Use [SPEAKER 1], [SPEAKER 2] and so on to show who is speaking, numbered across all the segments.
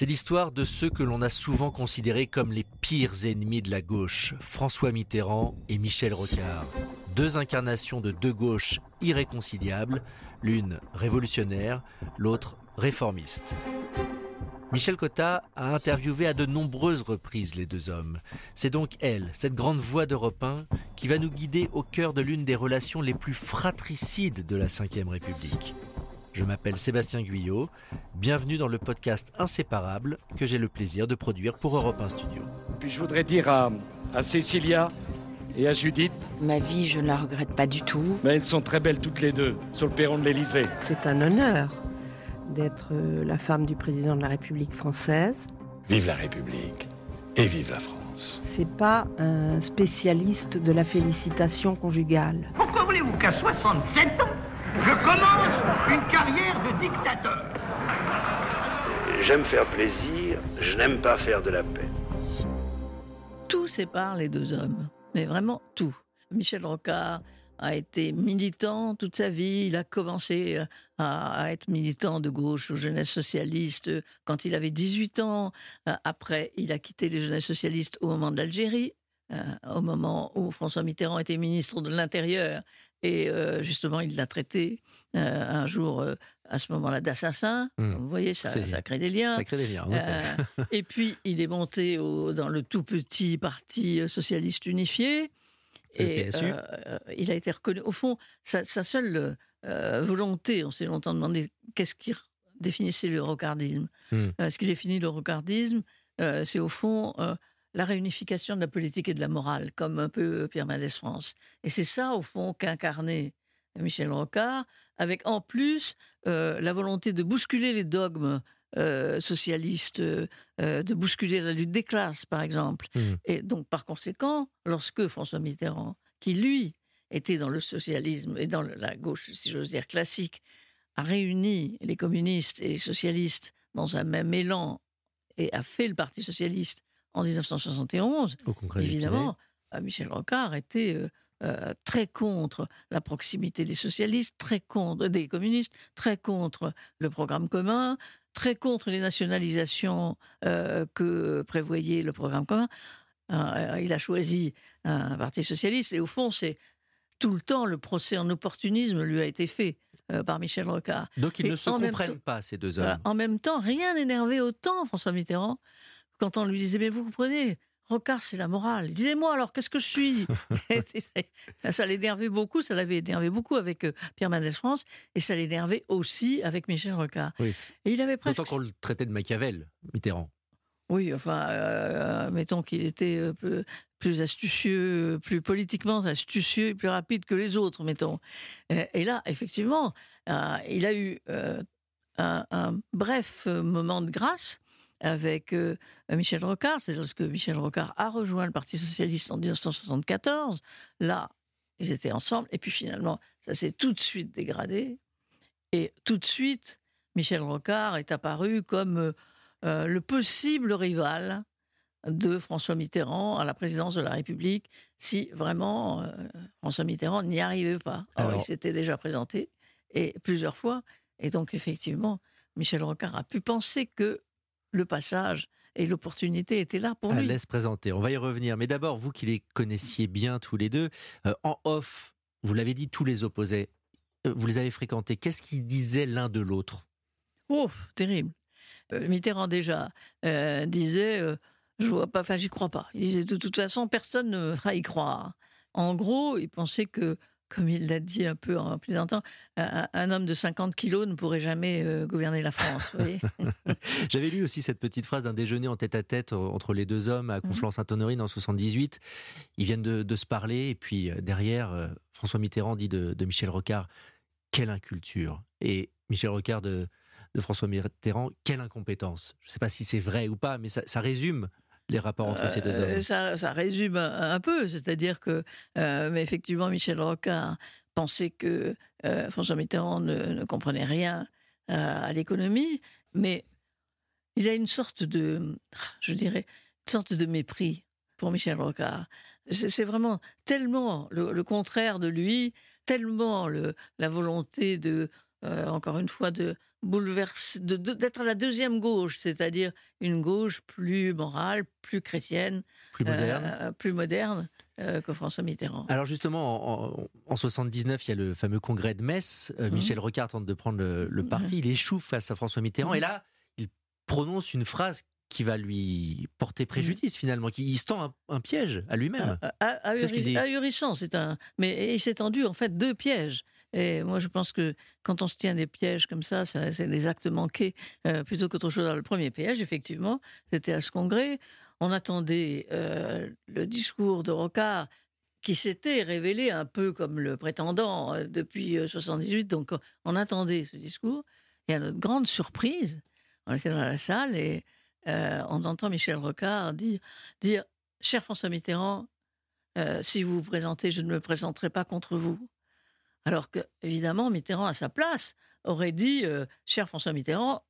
[SPEAKER 1] C'est l'histoire de ceux que l'on a souvent considérés comme les pires ennemis de la gauche, François Mitterrand et Michel Rocard. Deux incarnations de deux gauches irréconciliables, l'une révolutionnaire, l'autre réformiste. Michel Cotta a interviewé à de nombreuses reprises les deux hommes. C'est donc elle, cette grande voix d'Europe 1, qui va nous guider au cœur de l'une des relations les plus fratricides de la Ve République. Je m'appelle Sébastien Guyot. Bienvenue dans le podcast Inséparable que j'ai le plaisir de produire pour Europe 1 Studio.
[SPEAKER 2] Puis je voudrais dire à, à Cécilia et à Judith.
[SPEAKER 3] Ma vie, je ne la regrette pas du tout.
[SPEAKER 2] Mais elles sont très belles toutes les deux sur le perron de l'Élysée.
[SPEAKER 4] C'est un honneur d'être euh, la femme du président de la République française.
[SPEAKER 5] Vive la République et vive la France.
[SPEAKER 4] C'est pas un spécialiste de la félicitation conjugale.
[SPEAKER 6] Pourquoi voulez-vous qu'à 67 ans, je commence une carrière de dictateur
[SPEAKER 7] J'aime faire plaisir, je n'aime pas faire de la paix.
[SPEAKER 8] Tout sépare les deux hommes, mais vraiment tout. Michel Rocard a été militant toute sa vie. Il a commencé euh, à, être militant de gauche aux jeunesses socialistes euh, quand il avait 18 ans. Euh, après, il a quitté les jeunesses socialistes au moment de l'Algérie, au moment où François Mitterrand était ministre de l'Intérieur. Et justement, il l'a traité un jour à ce moment-là d'assassin.
[SPEAKER 1] Hmm.
[SPEAKER 8] Vous voyez, ça, ça, crée des liens.
[SPEAKER 1] Ça crée des liens, en
[SPEAKER 8] et puis, il est monté au, dans le tout petit parti socialiste unifié. Et euh, il a été reconnu. Au fond, sa, seule euh, volonté, on s'est longtemps demandé qu'est-ce qui définissait le rocardisme. Hmm. Euh, ce qui définit le rocardisme, c'est au fond la réunification de la politique et de la morale, comme un peu Pierre Mendès France. Et c'est ça, au fond, qu'incarnait Michel Rocard, avec en plus la volonté de bousculer les dogmes euh, socialiste, euh, euh, de bousculer la lutte des classes, par exemple. Mmh. Et donc, par conséquent, lorsque François Mitterrand, qui lui était dans le socialisme et dans la gauche, si j'ose dire, classique, a réuni les communistes et les socialistes dans un même élan et a fait le Parti socialiste en 1971, évidemment, Michel Rocard était très contre la proximité des socialistes, très contre des communistes, très contre le programme commun, très contre les nationalisations euh, que prévoyait le programme commun. Euh, il a choisi un parti socialiste et au fond, c'est tout le temps le procès en opportunisme lui a été fait euh, par Michel Rocard.
[SPEAKER 1] Donc ils ne se comprennent pas ces deux hommes.
[SPEAKER 8] en même temps, rien n'énervait autant François Mitterrand quand on lui disait mais vous comprenez, Rocard, c'est la morale. Il disait, moi, alors, qu'est-ce que je suis Ça l'énervait beaucoup, ça l'avait énervé beaucoup avec euh, Pierre Mendès France, et ça l'énervait aussi avec Michel Rocard.
[SPEAKER 1] et il avait presque... qu'on le traitait de Machiavel, Mitterrand.
[SPEAKER 8] Oui, enfin, euh, mettons qu'il était euh, plus astucieux, plus politiquement astucieux, plus rapide que les autres, mettons. Et là, effectivement, il a eu un, bref moment de grâce avec euh, Michel Rocard. C'est lorsque Michel Rocard a rejoint le Parti socialiste en 1974. Là, ils étaient ensemble. Et puis finalement, ça s'est tout de suite dégradé. Et tout de suite, Michel Rocard est apparu comme euh, euh, le possible rival de François Mitterrand à la présidence de la République si vraiment François Mitterrand n'y arrivait pas. Alors, il s'était déjà présenté et plusieurs fois. Et donc, effectivement, Michel Rocard a pu penser que le passage et l'opportunité étaient là pour lui.
[SPEAKER 1] laisse présenter, on va y revenir. Mais d'abord, vous qui les connaissiez bien tous les deux, euh, en off, vous l'avez dit, tous les opposés, euh, vous les avez fréquentés. Qu'est-ce qu'ils disaient l'un de l'autre?
[SPEAKER 8] Oh, terrible. Euh, Mitterrand déjà disait, je vois pas, enfin j'y crois pas. Il disait de toute façon, personne ne va y croire. En gros, il pensait que comme il l'a dit un peu en plaisantant, un, un, homme de 50 kilos ne pourrait jamais euh, gouverner la France.
[SPEAKER 1] J'avais lu aussi cette petite phrase d'un déjeuner en tête à tête entre les deux hommes à mhm. Conflans-Sainte-Honorine en 78. Ils viennent de, se parler et puis euh, derrière, euh, François Mitterrand dit de, Michel Rocard quelle inculture et Michel Rocard de, François Mitterrand quelle incompétence. Je ne sais pas si c'est vrai ou pas, mais ça résume les rapports entre ces deux hommes
[SPEAKER 8] euh, ça, résume un, peu, c'est-à-dire que, euh, mais effectivement, Michel Rocard pensait que euh, François Mitterrand ne, comprenait rien à l'économie, mais il a une sorte de, je dirais, une sorte de mépris pour Michel Rocard. C'est vraiment tellement le, contraire de lui, tellement le, la volonté de encore une fois, de bouleverser, d'être la deuxième gauche, c'est-à-dire une gauche plus morale, plus chrétienne,
[SPEAKER 1] plus moderne,
[SPEAKER 8] plus moderne que François Mitterrand.
[SPEAKER 1] Alors justement, en, en, 79, il y a le fameux congrès de Metz. Mhm. Michel Rocard tente de prendre le, parti, il échoue face à François Mitterrand, et là, il prononce une phrase qui va lui porter préjudice finalement, qui il se tend un, piège à lui-même.
[SPEAKER 8] Ahurissant, c'est un. Mais il s'est tendu en fait deux pièges. Et moi, je pense que quand on se tient des pièges comme ça, c'est des actes manqués euh, plutôt qu'autre chose. le premier piège, effectivement, c'était à ce congrès. On attendait euh, le discours de Rocard qui s'était révélé un peu comme le prétendant euh, depuis 78. Donc, on attendait ce discours. Et à notre grande surprise, on était dans la salle et euh, on entend Michel Rocard dire, Cher François Mitterrand, euh, si vous vous présentez, je ne me présenterai pas contre vous. Alors que, évidemment, Mitterrand, à sa place, aurait dit euh, Cher François Mitterrand,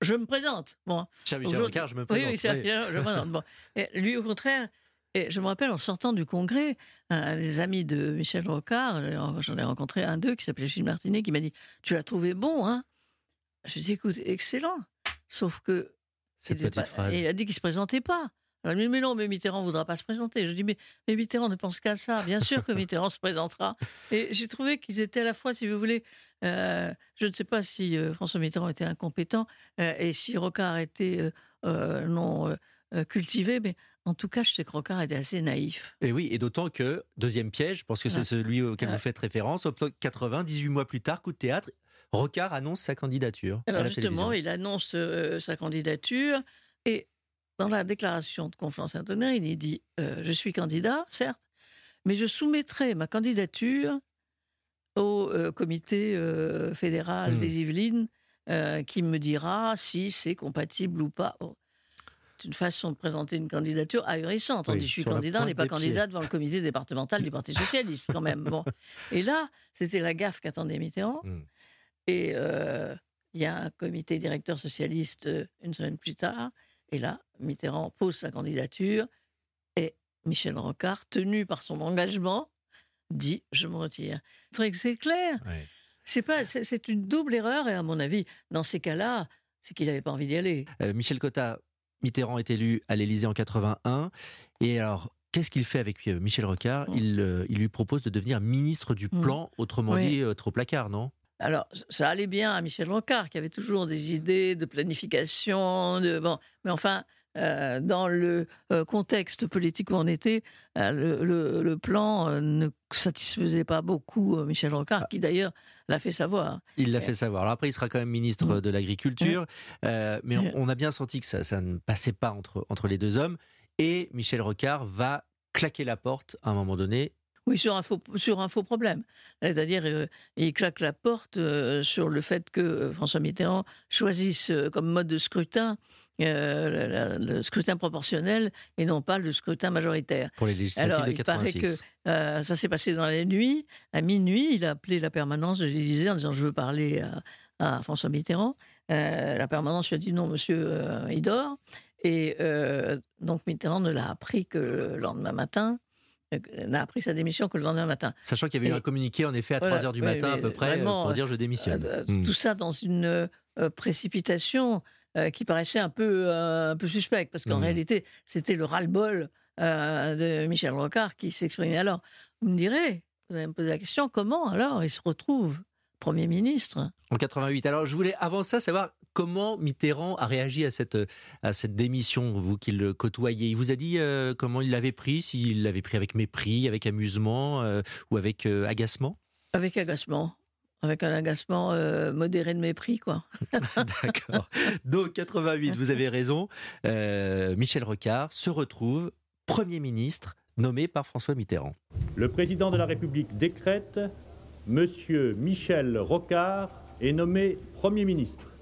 [SPEAKER 8] je me présente.
[SPEAKER 1] Bon, cher Michel Rocard, je me présente.
[SPEAKER 8] Oui, oui, je me présente. Et lui, au contraire, et je me rappelle en sortant du congrès, un des amis de Michel Rocard, j'en ai rencontré un d'eux qui s'appelait Gilles Martinet, qui m'a dit Tu l'as trouvé bon, hein? Je lui ai dit Écoute, excellent. Sauf que
[SPEAKER 1] cette petite phrase.
[SPEAKER 8] Et il a dit qu'il ne se présentait pas. Alors, mais non, mais Mitterrand ne voudra pas se présenter. Je dis, mais, mais Mitterrand ne pense qu'à ça. Bien sûr que Mitterrand se présentera. Et j'ai trouvé qu'ils étaient à la fois, si vous voulez, euh, je ne sais pas si euh, François Mitterrand était incompétent euh, et si Rocard était non cultivé, mais en tout cas, je sais que Rocard était assez naïf.
[SPEAKER 1] Et oui, et d'autant que, deuxième piège, je pense que c'est celui auquel vous faites référence, octobre 80, 18 mois plus tard, coup de théâtre, Rocard annonce sa candidature.
[SPEAKER 8] Alors justement, il annonce sa candidature et dans la déclaration de confiance interne, il dit euh, Je suis candidat, certes, mais je soumettrai ma candidature au euh, comité fédéral hmm. des Yvelines qui me dira si c'est compatible ou pas. Oh, c'est une façon de présenter une candidature ahurissante. On dit je suis candidat, on n'est pas candidat devant le comité départemental du Parti socialiste quand même. Bon. Et là, c'était la gaffe qu'attendait Mitterrand. Hmm. Et euh, il y a un comité directeur socialiste euh, une semaine plus tard. Et là, Mitterrand pose sa candidature et Michel Rocard, tenu par son engagement, dit je me retire. C'est clair. C'est pas, c'est une double erreur et à mon avis, dans ces cas-là, c'est qu'il n'avait pas envie d'y aller.
[SPEAKER 1] Euh, Michel Cotta, Mitterrand est élu à l'Élysée en 81 et alors. Qu'est-ce qu'il fait avec Michel Rocard? Mm. il, il, lui propose de devenir ministre du mm. Plan, autrement dit, trop placard, non?
[SPEAKER 8] Alors, ça allait bien à Michel Rocard, qui avait toujours des idées de planification, de, bon, mais enfin, euh, dans le euh, contexte politique où on était, euh, le, plan ne satisfaisait pas beaucoup Michel Rocard, ah. qui d'ailleurs l'a fait savoir.
[SPEAKER 1] Il l'a fait savoir. Alors après, il sera quand même ministre mm. de l'Agriculture, mais on, a bien senti que ça, ça ne passait pas entre, entre les deux hommes. Et Michel Rocard va claquer la porte à un moment donné
[SPEAKER 8] oui, sur un faux, sur un faux problème. C'est-à-dire, euh, il claque la porte euh, sur le fait que euh, François Mitterrand choisisse comme mode de scrutin le, scrutin proportionnel et non pas le scrutin majoritaire.
[SPEAKER 1] Pour les législatives
[SPEAKER 8] Alors,
[SPEAKER 1] de 86.
[SPEAKER 8] Il paraît que ça s'est passé dans la nuit. À minuit, il a appelé la permanence de l'Élysée en disant Je veux parler à, François Mitterrand. la permanence lui a dit Non, monsieur, il dort. Et donc Mitterrand ne l'a appris que le lendemain matin n'a appris sa démission que le lendemain matin.
[SPEAKER 1] Sachant qu'il y avait eu un communiqué en effet à 3 h du matin à peu près pour dire je démissionne. Euh,
[SPEAKER 8] hmm. Tout ça dans une euh, précipitation euh, qui paraissait un peu, un peu suspecte parce qu'en hmm. réalité c'était le ras-le-bol de Michel Rocard qui s'exprimait alors. Vous me direz, vous allez me poser la question, comment alors il se retrouve Premier ministre?
[SPEAKER 1] En 88. Alors, je voulais avant ça savoir comment Mitterrand a réagi à cette, à cette démission, vous qui le côtoyez? Il vous a dit euh, comment il l'avait pris, s'il l'avait pris avec mépris, avec amusement euh, ou avec euh, agacement?
[SPEAKER 8] Avec agacement. Avec un agacement modéré de mépris, quoi.
[SPEAKER 1] D'accord. Donc, 88, vous avez raison. Michel Rocard se retrouve Premier ministre nommé par François Mitterrand.
[SPEAKER 9] Le président de la République décrète Monsieur Michel Rocard est nommé Premier ministre.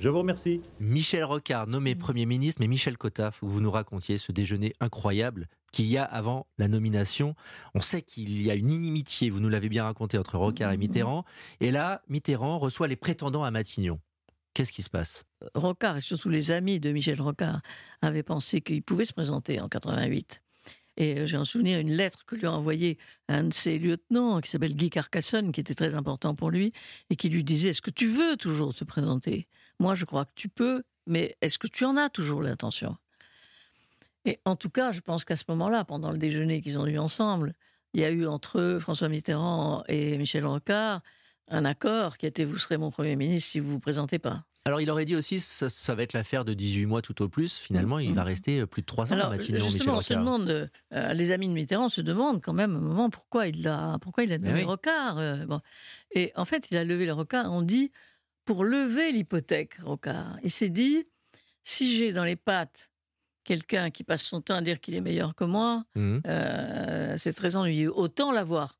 [SPEAKER 9] Je vous remercie.
[SPEAKER 1] Michel Rocard, nommé Premier ministre, mais Michel Cottaf, vous nous racontiez ce déjeuner incroyable qu'il y a avant la nomination. On sait qu'il y a une inimitié, vous nous l'avez bien raconté, entre Rocard et Mitterrand. Et là, Mitterrand reçoit les prétendants à Matignon. Qu'est-ce qui se passe?
[SPEAKER 8] Rocard et surtout les amis de Michel Rocard avaient pensé qu'il pouvait se présenter en 88. Et j'ai en souvenir une lettre que lui a envoyée un de ses lieutenants, qui s'appelle Guy Carcassonne, qui était très important pour lui, et qui lui disait Est-ce que tu veux toujours te présenter? Moi, je crois que tu peux, mais est-ce que tu en as toujours l'intention? Et en tout cas, je pense qu'à ce moment-là, pendant le déjeuner qu'ils ont eu ensemble, il y a eu entre François Mitterrand et Michel Rocard un accord qui était Vous serez mon Premier ministre si vous vous présentez pas.
[SPEAKER 1] Alors, il aurait dit aussi, ça, ça va être l'affaire de 18 mois tout au plus. Finalement, il va mm-hmm. rester euh, plus de 3 ans
[SPEAKER 8] à
[SPEAKER 1] Matignon,
[SPEAKER 8] Michel Rocard. Se demande, euh, les amis de Mitterrand se demandent quand même un moment pourquoi il a, pourquoi il a levé Rocard. Euh, bon. Et en fait, il a levé le Rocard, on dit, pour lever l'hypothèque, Rocard. Il s'est dit, si j'ai dans les pattes quelqu'un qui passe son temps à dire qu'il est meilleur que moi, mm-hmm. c'est très ennuyeux. Autant l'avoir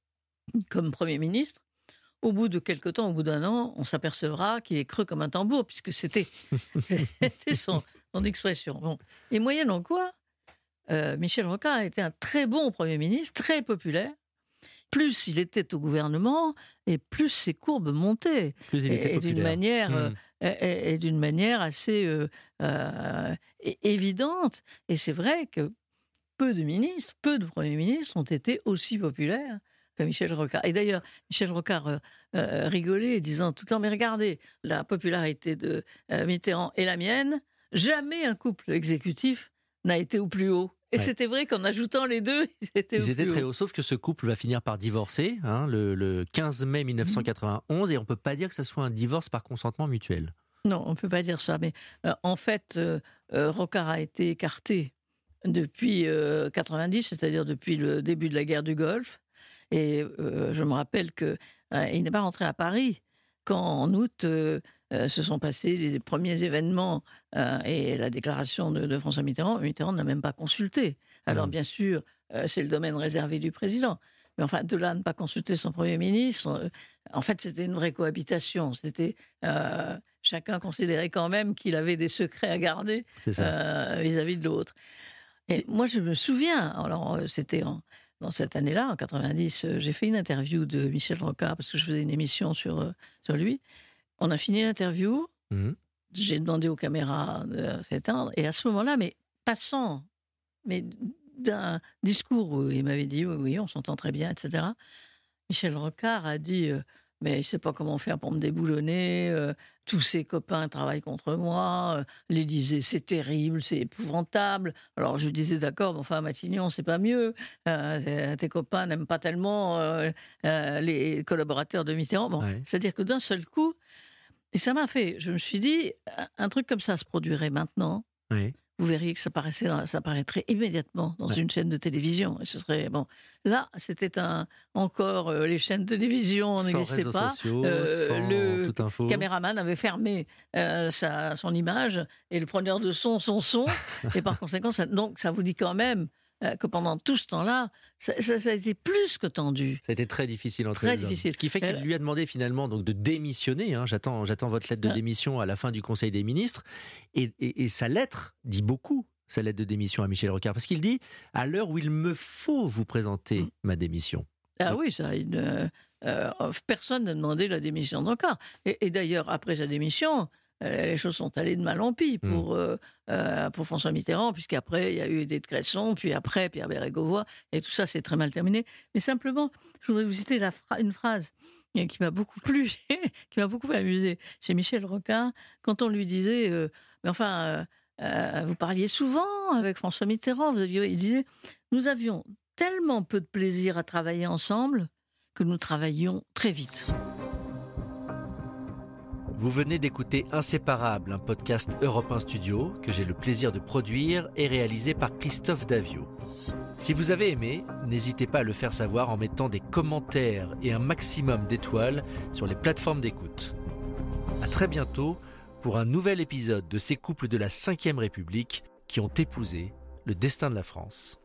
[SPEAKER 8] comme Premier ministre au bout de quelque temps, au bout d'un an, on s'apercevra qu'il est creux comme un tambour, puisque c'était son, expression. Bon. Et moyennant quoi, euh, Michel Rocard a été un très bon Premier ministre, très populaire. Plus il était au gouvernement, et plus ses courbes montaient.
[SPEAKER 1] Plus il était
[SPEAKER 8] et, d'une manière,
[SPEAKER 1] hmm.
[SPEAKER 8] euh, et, d'une manière assez euh, évidente. Et c'est vrai que peu de ministres, peu de premiers ministres ont été aussi populaires Michel Rocard. Et d'ailleurs, Michel Rocard euh, euh, rigolait, disant tout le temps, mais regardez, la popularité de euh, Mitterrand et la mienne, jamais un couple exécutif n'a été au plus haut. Et c'était vrai qu'en ajoutant les deux, ils étaient,
[SPEAKER 1] ils étaient très hauts. Sauf que ce couple va finir par divorcer hein, le, 15 mai 1991, et on ne peut pas dire que ce soit un divorce par consentement mutuel.
[SPEAKER 8] Non, on ne peut pas dire ça. Mais en fait, Rocard a été écarté depuis 90, c'est-à-dire depuis le début de la guerre du Golfe. Et euh, je me rappelle qu'il euh, n'est pas rentré à Paris quand, en août, euh, se sont passés les premiers événements et la déclaration de, François Mitterrand. Mitterrand n'a même pas consulté. Alors, mmh. bien sûr, c'est le domaine réservé du président. Mais enfin, de là à ne pas consulter son Premier ministre, en fait, c'était une vraie cohabitation. C'était chacun considérait quand même qu'il avait des secrets à garder vis-à-vis -vis de l'autre. Et moi, je me souviens, alors c'était en, dans cette année-là, en 90, euh, j'ai fait une interview de Michel Rocard parce que je faisais une émission sur, euh, sur lui. On a fini l'interview. Mmh. J'ai demandé aux caméras de s'éteindre. Et à ce moment-là, mais passant, mais d'un discours où il m'avait dit oui, oui, on s'entend très bien, etc. Michel Rocard a dit euh, mais il ne sait pas comment faire pour me déboulonner. Euh, tous ses copains travaillent contre moi. Euh, les disaient c'est terrible, c'est épouvantable. Alors je disais d'accord, mais enfin à Matignon c'est pas mieux. Euh, tes copains n'aiment pas tellement les collaborateurs de Mitterrand. Bon, c'est-à-dire que d'un seul coup, et ça m'a fait, je me suis dit un truc comme ça se produirait maintenant. Vous verriez que ça, paraissait, ça apparaîtrait immédiatement dans une chaîne de télévision. Et ce serait bon. Là, c'était un encore euh, les chaînes de télévision n'existaient pas.
[SPEAKER 1] Sociaux, euh,
[SPEAKER 8] le caméraman avait fermé euh, sa, son image et le preneur de son son son. et par conséquent, donc ça vous dit quand même que pendant tout ce temps-là, ça, a été plus que tendu.
[SPEAKER 1] Ça a été très difficile entre
[SPEAKER 8] très difficile.
[SPEAKER 1] Ce qui fait qu'il euh, lui a demandé finalement donc de démissionner. Hein. J'attends, j'attends votre lettre de ah. démission à la fin du Conseil des ministres. Et, et, sa lettre dit beaucoup sa lettre de démission à Michel Rocard, parce qu'il dit à l'heure où il me faut vous présenter mm. ma démission.
[SPEAKER 8] Ah oui, ça. Une, euh, personne n'a demandé la démission de Rocard. Et, et d'ailleurs, après sa démission, euh, les choses sont allées de mal en pis pour, hmm. euh, euh, pour François Mitterrand, puisqu'après, il y a eu des de Cresson, puis après, Pierre Bérégovoy, et tout ça, c'est très mal terminé. Mais simplement, je voudrais vous citer la une phrase qui m'a beaucoup plu, qui m'a beaucoup amusé chez Michel Rocard, quand on lui disait, mais enfin, vous parliez souvent avec François Mitterrand, vous aviez, il disait, nous avions tellement peu de plaisir à travailler ensemble que nous travaillions très vite.
[SPEAKER 1] Vous venez d'écouter Inséparable, un podcast Europe 1 Studio que j'ai le plaisir de produire et réalisé par Christophe Davio. Si vous avez aimé, n'hésitez pas à le faire savoir en mettant des commentaires et un maximum d'étoiles sur les plateformes d'écoute. À très bientôt pour un nouvel épisode de ces couples de la Ve République qui ont épousé le destin de la France.